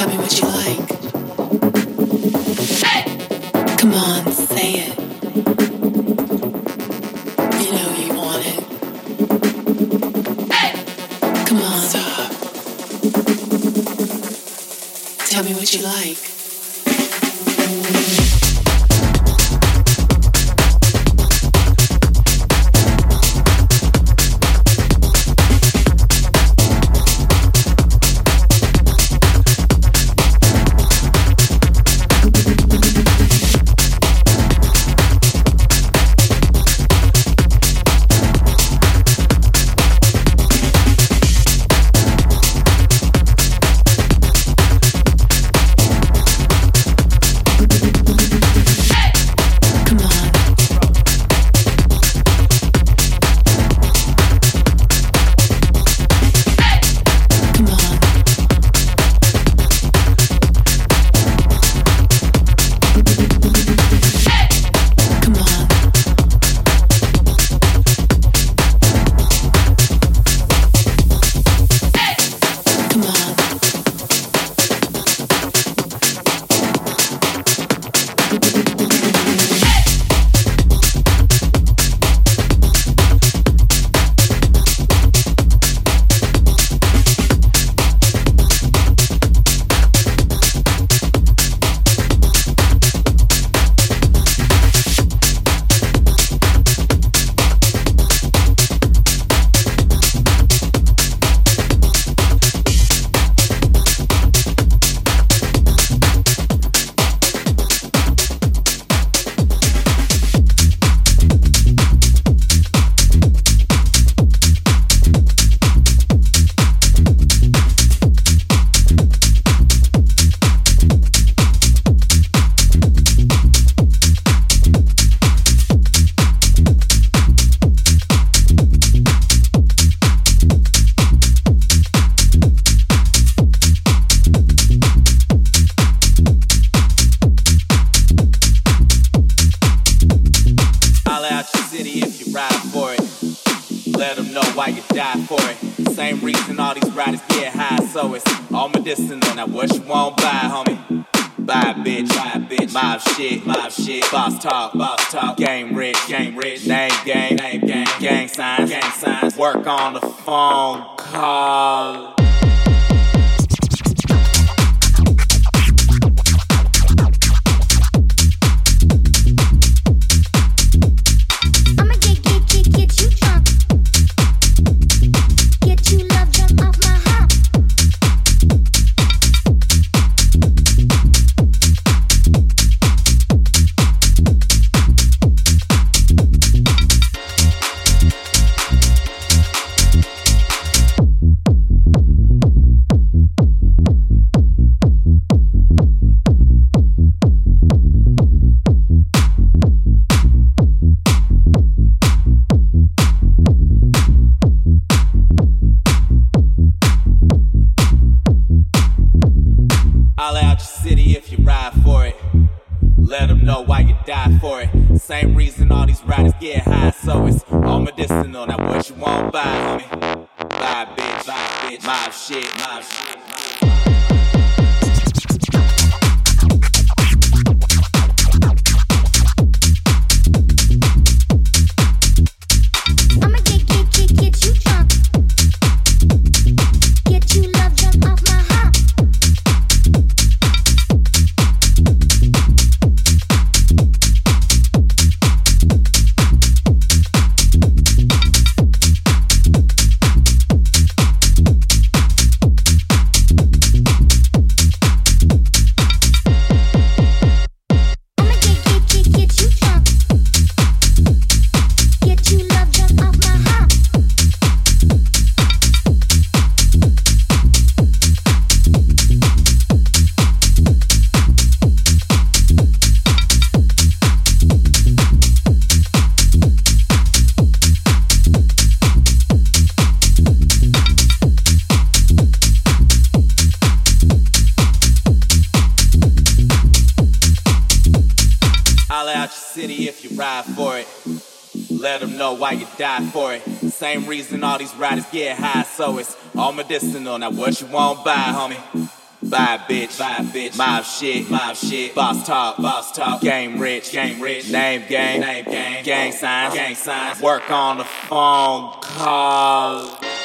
Tell me what you like. Medicinal. Now what you want buy, homie? Buy bitch, buy bitch, mob shit, mob shit, boss talk, boss talk, game rich, game rich, name game. name gang, gang signs, gang signs, work on the phone call.